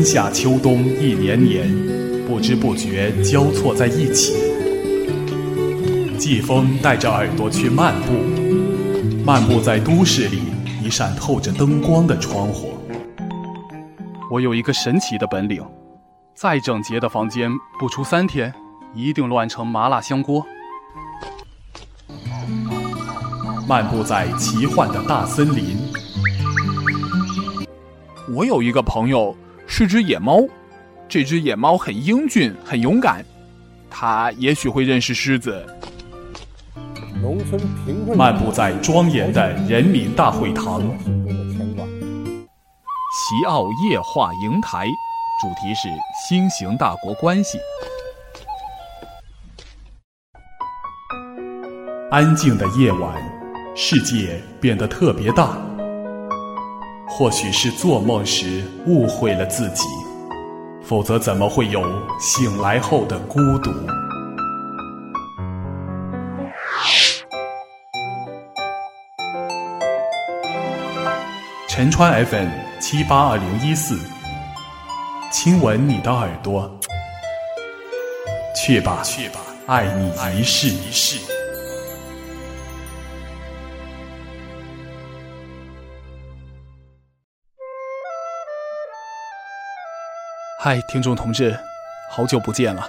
春夏秋冬一年年，不知不觉交错在一起。季风带着耳朵去漫步，漫步在都市里一扇透着灯光的窗户。我有一个神奇的本领，再整洁的房间，不出三天，一定乱成麻辣香锅。漫步在奇幻的大森林。我有一个朋友是只野猫，这只野猫很英俊，很勇敢，它也许会认识狮子。农村贫困。漫步在庄严的人民大会堂。齐奥夜话营台，主题是新型大国关系。安静的夜晚。世界变得特别大，或许是做梦时误会了自己，否则怎么会有醒来后的孤独？陈川 FM 七八二零一四，亲吻你的耳朵，去吧，去吧，爱你一世一世。嗨，听众同志，好久不见了。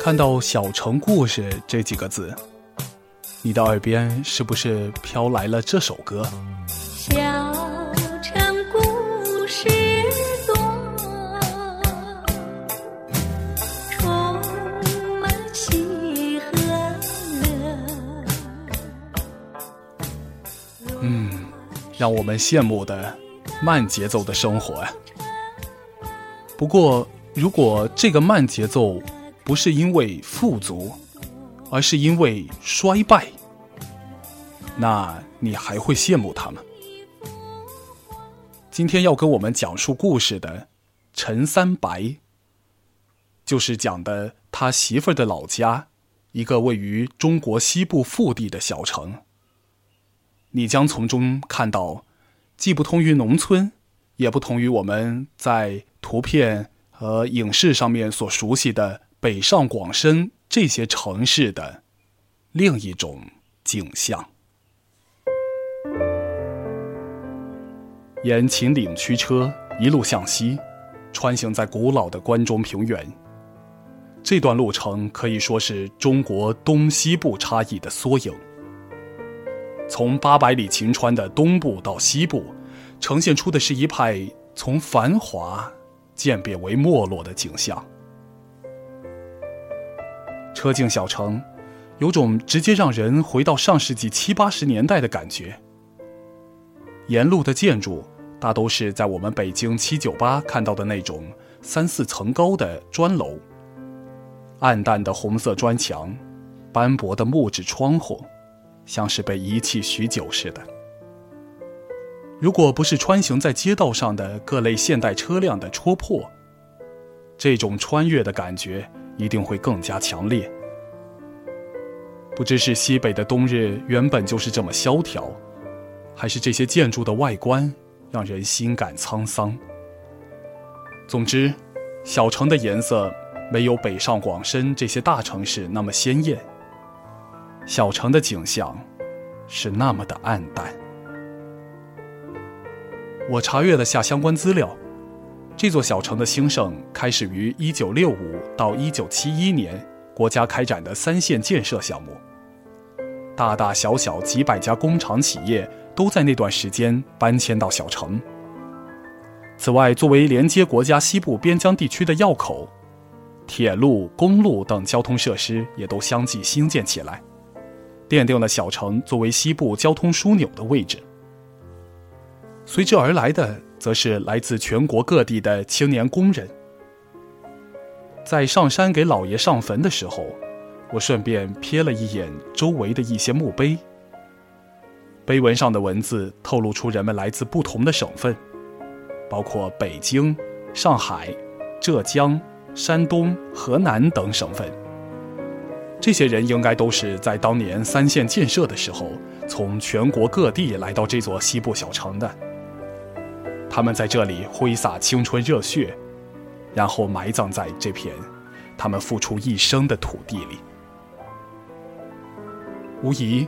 看到“小城故事”这几个字，你的耳边是不是飘来了这首歌？小城故事多，充满喜和乐。嗯，让我们羡慕的慢节奏的生活呀。不过，如果这个慢节奏不是因为富足，而是因为衰败，那你还会羡慕他吗？今天要跟我们讲述故事的陈三白，就是讲的他媳妇儿的老家，一个位于中国西部腹地的小城。你将从中看到，既不同于农村，也不同于我们在。图片和影视上面所熟悉的北上广深这些城市的另一种景象。沿秦岭驱车一路向西，穿行在古老的关中平原。这段路程可以说是中国东西部差异的缩影。从八百里秦川的东部到西部，呈现出的是一派从繁华。渐变为没落的景象。车进小城，有种直接让人回到上世纪七八十年代的感觉。沿路的建筑大都是在我们北京七九八看到的那种三四层高的砖楼，暗淡的红色砖墙，斑驳的木质窗户，像是被遗弃许久似的。如果不是穿行在街道上的各类现代车辆的戳破，这种穿越的感觉一定会更加强烈。不知是西北的冬日原本就是这么萧条，还是这些建筑的外观让人心感沧桑。总之，小城的颜色没有北上广深这些大城市那么鲜艳，小城的景象是那么的暗淡。我查阅了下相关资料，这座小城的兴盛开始于1965到1971年国家开展的三线建设项目。大大小小几百家工厂企业都在那段时间搬迁到小城。此外，作为连接国家西部边疆地区的要口，铁路、公路等交通设施也都相继兴建起来，奠定了小城作为西部交通枢纽的位置。随之而来的，则是来自全国各地的青年工人。在上山给老爷上坟的时候，我顺便瞥了一眼周围的一些墓碑。碑文上的文字透露出人们来自不同的省份，包括北京、上海、浙江、山东、河南等省份。这些人应该都是在当年三线建设的时候，从全国各地来到这座西部小城的。他们在这里挥洒青春热血，然后埋葬在这片他们付出一生的土地里。无疑，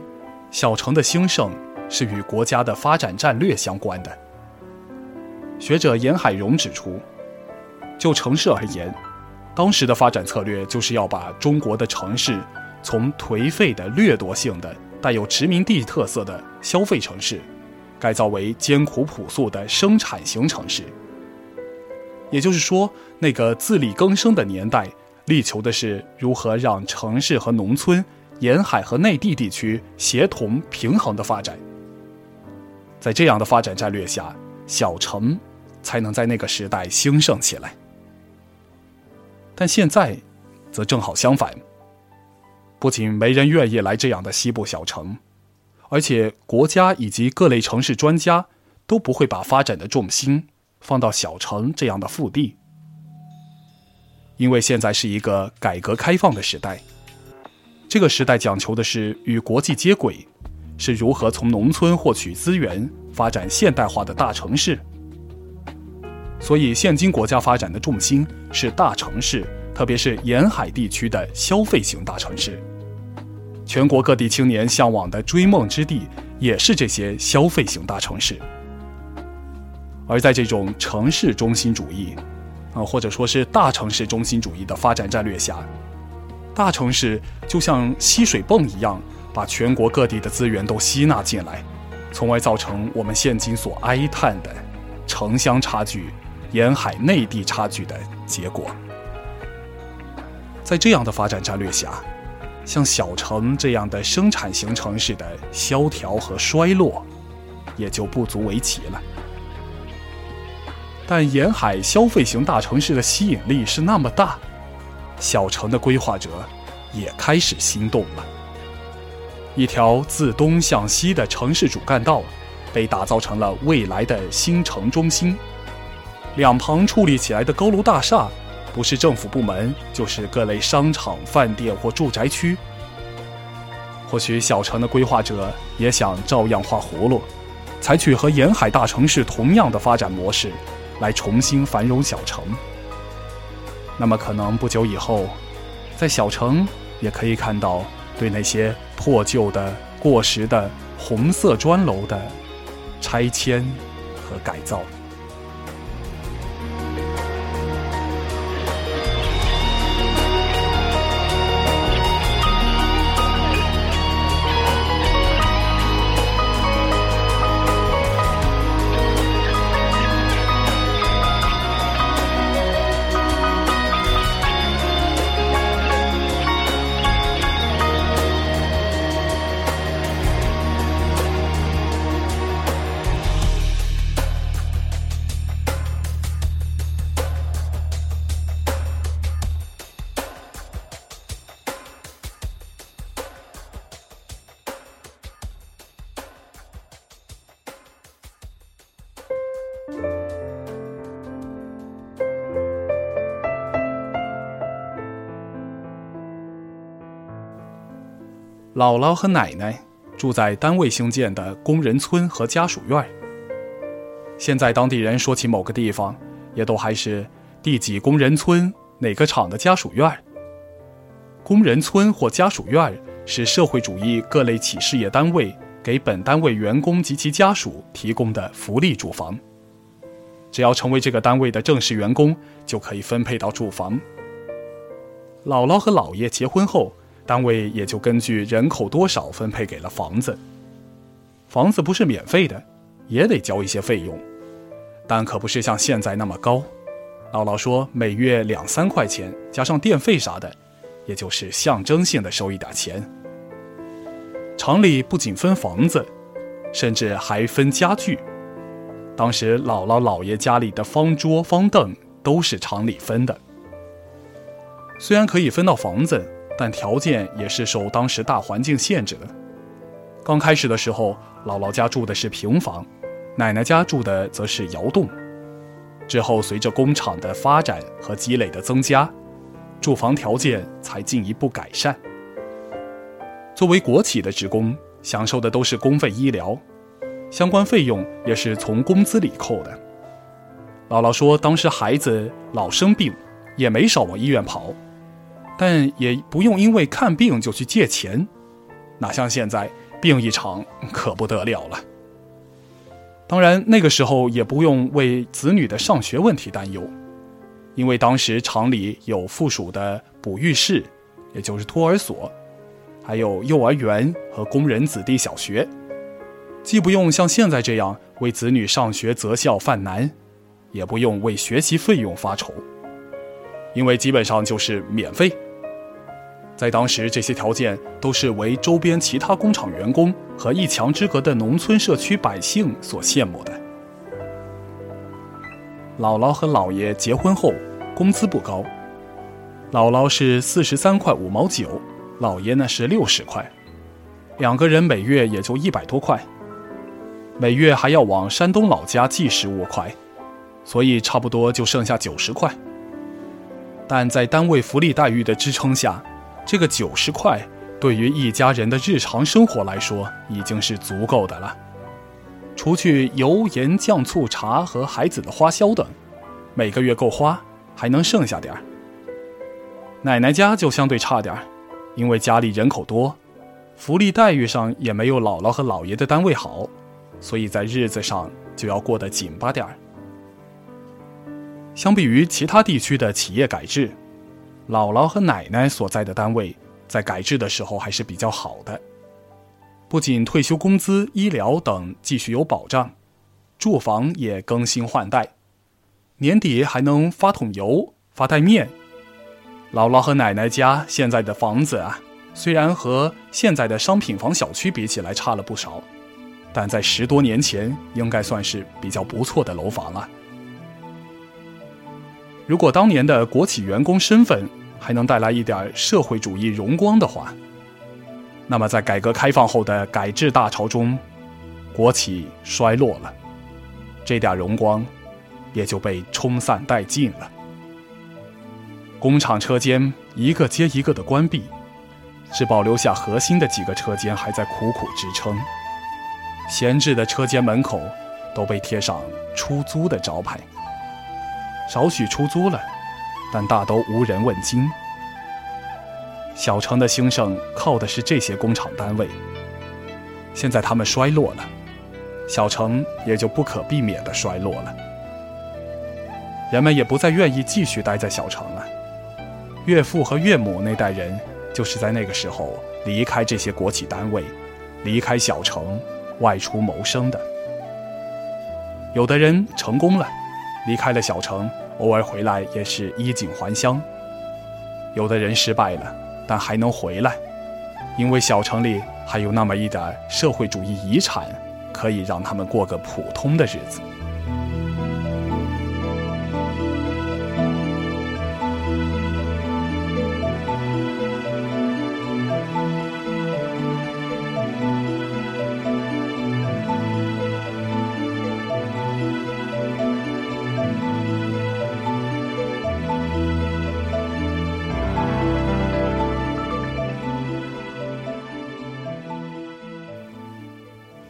小城的兴盛是与国家的发展战略相关的。学者严海荣指出，就城市而言，当时的发展策略就是要把中国的城市从颓废的掠夺性的、带有殖民地特色的消费城市，改造为艰苦朴素的生产型城市。也就是说，那个自力更生的年代，力求的是如何让城市和农村。沿海和内地地区协同平衡的发展，在这样的发展战略下，小城才能在那个时代兴盛起来。但现在，则正好相反。不仅没人愿意来这样的西部小城，而且国家以及各类城市专家都不会把发展的重心放到小城这样的腹地，因为现在是一个改革开放的时代。这个时代讲求的是与国际接轨，是如何从农村获取资源，发展现代化的大城市。所以，现今国家发展的重心是大城市，特别是沿海地区的消费型大城市。全国各地青年向往的追梦之地，也是这些消费型大城市。而在这种城市中心主义，啊，或者说是大城市中心主义的发展战略下。大城市就像吸水泵一样，把全国各地的资源都吸纳进来，从而造成我们现今所哀叹的城乡差距、沿海内地差距的结果。在这样的发展战略下，像小城这样的生产型城市的萧条和衰落，也就不足为奇了。但沿海消费型大城市的吸引力是那么大。小城的规划者也开始心动了。一条自东向西的城市主干道被打造成了未来的新城中心，两旁矗立起来的高楼大厦，不是政府部门，就是各类商场、饭店或住宅区。或许小城的规划者也想照样画葫芦，采取和沿海大城市同样的发展模式，来重新繁荣小城。那么，可能不久以后，在小城也可以看到对那些破旧的、过时的红色砖楼的拆迁和改造。姥姥和奶奶住在单位兴建的工人村和家属院。现在当地人说起某个地方，也都还是第几工人村哪个厂的家属院。工人村或家属院是社会主义各类企事业单位给本单位员工及其家属提供的福利住房。只要成为这个单位的正式员工，就可以分配到住房。姥姥和姥爷结婚后。单位也就根据人口多少分配给了房子。房子不是免费的，也得交一些费用，但可不是像现在那么高。姥姥说，每月两三块钱，加上电费啥的，也就是象征性的收一点钱。厂里不仅分房子，甚至还分家具。当时姥姥姥爷家里的方桌方凳都是厂里分的。虽然可以分到房子。但条件也是受当时大环境限制的。刚开始的时候，姥姥家住的是平房，奶奶家住的则是窑洞。之后，随着工厂的发展和积累的增加，住房条件才进一步改善。作为国企的职工，享受的都是公费医疗，相关费用也是从工资里扣的。姥姥说，当时孩子老生病，也没少往医院跑，但也不用因为看病就去借钱，哪像现在病一场可不得了了。当然，那个时候也不用为子女的上学问题担忧，因为当时厂里有附属的哺育室，也就是托儿所，还有幼儿园和工人子弟小学，既不用像现在这样为子女上学择校犯难。也不用为学习费用发愁，因为基本上就是免费。在当时，这些条件都是为周边其他工厂员工和一墙之隔的农村社区百姓所羡慕的。姥姥和姥爷结婚后，工资不高，姥姥是四十三块五毛九，姥爷呢是六十块，两个人每月也就一百多块，每月还要往山东老家寄十五块。所以差不多就剩下九十块，但在单位福利待遇的支撑下，这个九十块对于一家人的日常生活来说已经是足够的了。除去油盐酱醋茶和孩子的花销等，每个月够花，还能剩下点儿。奶奶家就相对差点儿，因为家里人口多，福利待遇上也没有姥姥和姥爷的单位好，所以在日子上就要过得紧巴点儿。相比于其他地区的企业改制，姥姥和奶奶所在的单位在改制的时候还是比较好的。不仅退休工资、医疗等继续有保障，住房也更新换代，年底还能发桶油、发袋面。姥姥和奶奶家现在的房子啊，虽然和现在的商品房小区比起来差了不少，但在十多年前应该算是比较不错的楼房了。如果当年的国企员工身份还能带来一点社会主义荣光的话，那么在改革开放后的改制大潮中，国企衰落了，这点荣光也就被冲散殆尽了。工厂车间一个接一个的关闭，只保留下核心的几个车间还在苦苦支撑。闲置的车间门口都被贴上出租的招牌。少许出租了，但大都无人问津。小城的兴盛靠的是这些工厂单位，现在他们衰落了，小城也就不可避免的衰落了。人们也不再愿意继续待在小城了。岳父和岳母那代人就是在那个时候离开这些国企单位，离开小城，外出谋生的。有的人成功了。离开了小城，偶尔回来也是衣锦还乡。有的人失败了，但还能回来，因为小城里还有那么一点社会主义遗产，可以让他们过个普通的日子。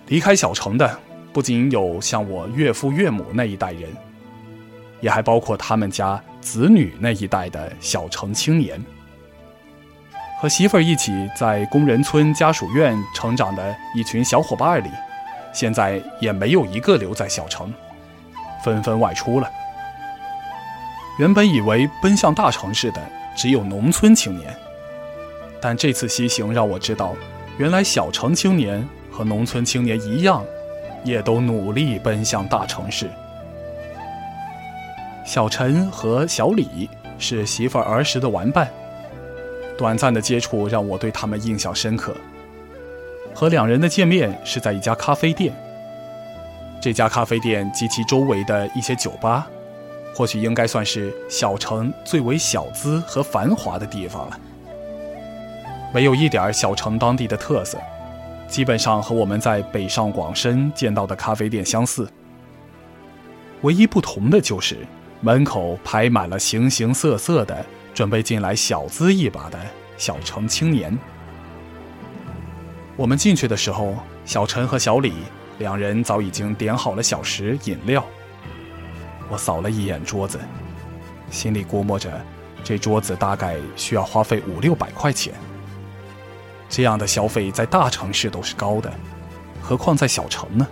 离开小城的，不仅有像我岳父岳母那一代人，也还包括他们家子女那一代的小城青年。和媳妇儿一起在工人村家属院成长的一群小伙伴里，现在也没有一个留在小城，纷纷外出了。原本以为奔向大城市的只有农村青年，但这次西行让我知道，原来小城青年。和农村青年一样，也都努力奔向大城市。小陈和小李是媳妇儿儿时的玩伴，短暂的接触让我对他们印象深刻。和两人的见面是在一家咖啡店，这家咖啡店及其周围的一些酒吧，或许应该算是小城最为小资和繁华的地方了，没有一点小城当地的特色。基本上和我们在北上广深见到的咖啡店相似，唯一不同的就是门口排满了形形色色的准备进来小资一把的小城青年。我们进去的时候，小陈和小李两人早已经点好了小食饮料。我扫了一眼桌子，心里估摸着，这桌子大概需要花费五六百块钱。这样的消费在大城市都是高的，何况在小城呢？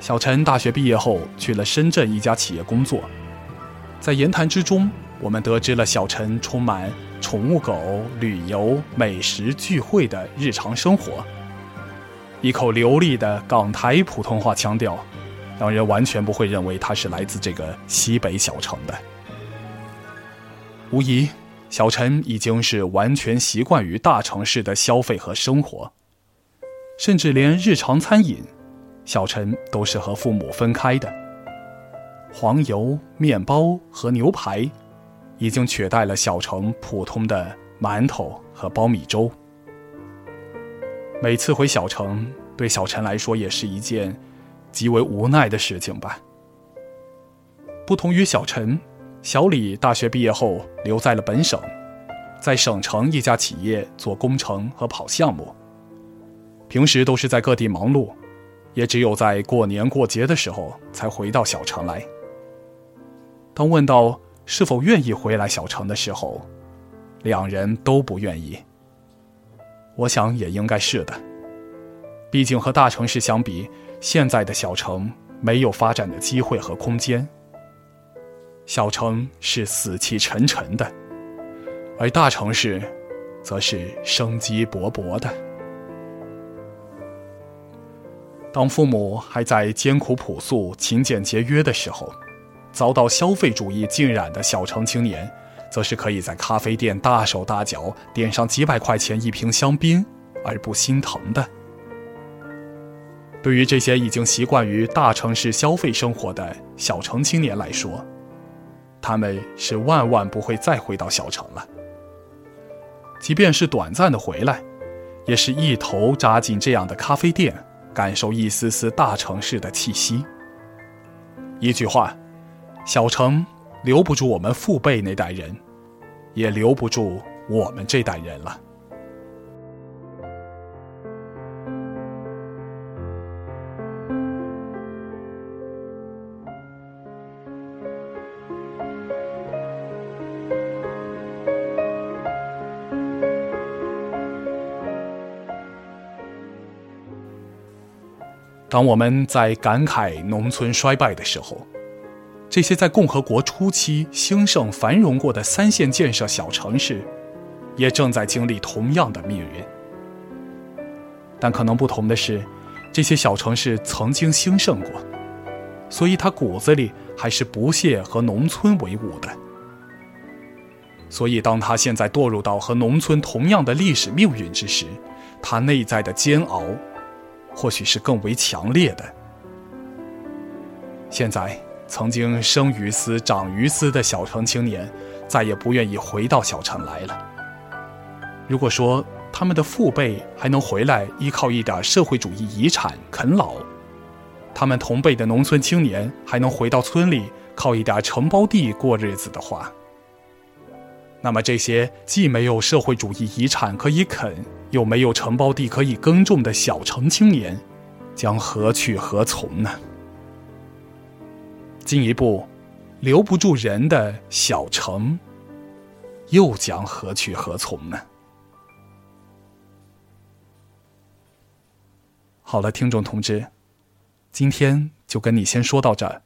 小陈大学毕业后去了深圳一家企业工作，在言谈之中，我们得知了小陈充满宠物狗、旅游、美食、聚会的日常生活。一口流利的港台普通话腔调，让人完全不会认为他是来自这个西北小城的。无疑，小陈已经是完全习惯于大城市的消费和生活，甚至连日常餐饮，小陈都是和父母分开的。黄油面包和牛排，已经取代了小城普通的馒头和苞米粥。每次回小城，对小陈来说也是一件极为无奈的事情吧。不同于小陈，小李大学毕业后留在了本省，在省城一家企业做工程和跑项目。平时都是在各地忙碌，也只有在过年过节的时候才回到小城来。当问到是否愿意回来小城的时候，两人都不愿意。我想也应该是的，毕竟和大城市相比，现在的小城没有发展的机会和空间。小城是死气沉沉的，而大城市，则是生机勃勃的。当父母还在艰苦朴素、勤俭节约的时候，遭到消费主义浸染的小城青年。则是可以在咖啡店大手大脚点上几百块钱一瓶香槟而不心疼的。对于这些已经习惯于大城市消费生活的小城青年来说，他们是万万不会再回到小城了。即便是短暂的回来，也是一头扎进这样的咖啡店，感受一丝丝大城市的气息。一句话，小城。留不住我们父辈那代人，也留不住我们这代人了。当我们在感慨农村衰败的时候，这些在共和国初期兴盛繁荣过的三线建设小城市，也正在经历同样的命运。但可能不同的是，这些小城市曾经兴盛过，所以它骨子里还是不屑和农村为伍的。所以，当他现在堕入到和农村同样的历史命运之时，他内在的煎熬，或许是更为强烈的。现在。曾经生于斯、长于斯的小城青年，再也不愿意回到小城来了。如果说他们的父辈还能回来依靠一点社会主义遗产啃老，他们同辈的农村青年还能回到村里靠一点承包地过日子的话，那么这些既没有社会主义遗产可以啃，又没有承包地可以耕种的小城青年，将何去何从呢？进一步，留不住人的小城，又将何去何从呢？好了，听众同志，今天就跟你先说到这儿。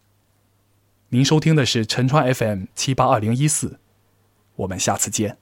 您收听的是陈川 FM 七八二零一四，我们下次见。